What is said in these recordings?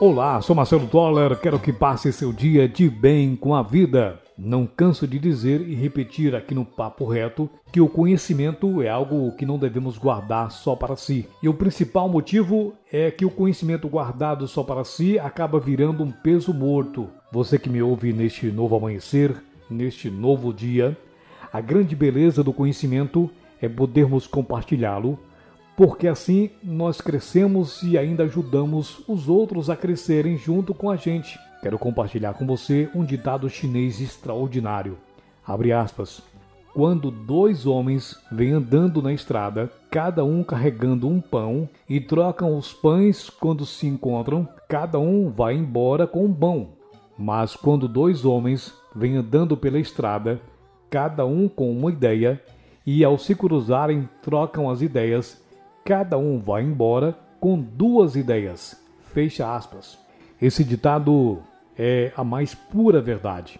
Olá, sou Marcelo Toller, quero que passe seu dia de bem com a vida. Não canso de dizer e repetir aqui no Papo Reto que o conhecimento é algo que não devemos guardar só para si. E o principal motivo é que o conhecimento guardado só para si acaba virando um peso morto. Você que me ouve neste novo amanhecer, neste novo dia, a grande beleza do conhecimento é podermos compartilhá-lo porque assim nós crescemos e ainda ajudamos os outros a crescerem junto com a gente. Quero compartilhar com você um ditado chinês extraordinário. Abre aspas. Quando dois homens vêm andando na estrada, cada um carregando um pão, e trocam os pães quando se encontram, cada um vai embora com um pão. Mas quando dois homens vêm andando pela estrada, cada um com uma ideia, e ao se cruzarem trocam as ideias, cada um vai embora com duas ideias. Fecha aspas. Esse ditado é a mais pura verdade.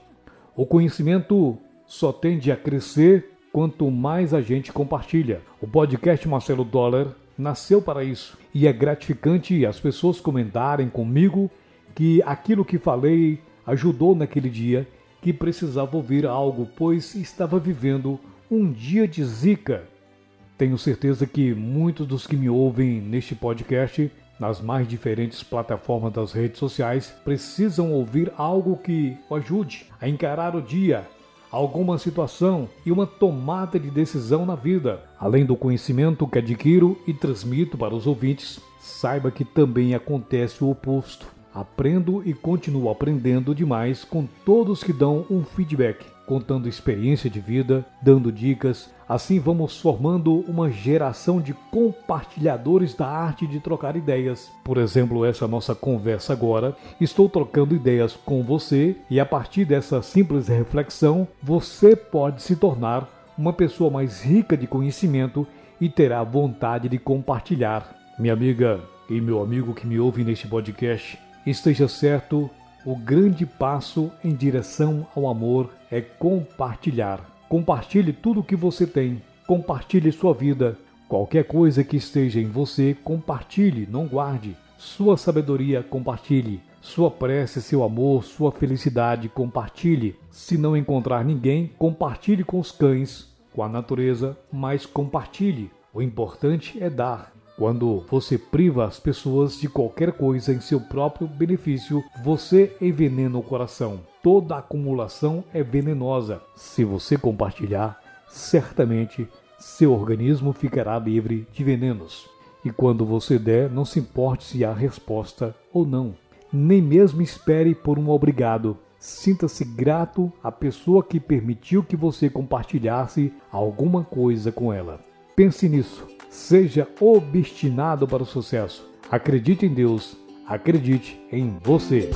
O conhecimento só tende a crescer quanto mais a gente compartilha. O podcast Marcelo Dollar nasceu para isso e é gratificante as pessoas comentarem comigo que aquilo que falei ajudou naquele dia que precisava ouvir algo, pois estava vivendo um dia de zica tenho certeza que muitos dos que me ouvem neste podcast, nas mais diferentes plataformas das redes sociais, precisam ouvir algo que o ajude a encarar o dia, alguma situação e uma tomada de decisão na vida. Além do conhecimento que adquiro e transmito para os ouvintes, saiba que também acontece o oposto. Aprendo e continuo aprendendo demais com todos que dão um feedback contando experiência de vida, dando dicas. Assim vamos formando uma geração de compartilhadores da arte de trocar ideias. Por exemplo, essa nossa conversa agora, estou trocando ideias com você e a partir dessa simples reflexão, você pode se tornar uma pessoa mais rica de conhecimento e terá vontade de compartilhar. Minha amiga e meu amigo que me ouve neste podcast, esteja certo o grande passo em direção ao amor é compartilhar. Compartilhe tudo o que você tem. Compartilhe sua vida. Qualquer coisa que esteja em você, compartilhe, não guarde. Sua sabedoria, compartilhe. Sua prece, seu amor, sua felicidade, compartilhe. Se não encontrar ninguém, compartilhe com os cães, com a natureza, mas compartilhe. O importante é dar. Quando você priva as pessoas de qualquer coisa em seu próprio benefício, você envenena o coração. Toda acumulação é venenosa. Se você compartilhar, certamente seu organismo ficará livre de venenos. E quando você der, não se importe se há resposta ou não. Nem mesmo espere por um obrigado. Sinta-se grato à pessoa que permitiu que você compartilhasse alguma coisa com ela. Pense nisso Seja obstinado para o sucesso. Acredite em Deus. Acredite em você.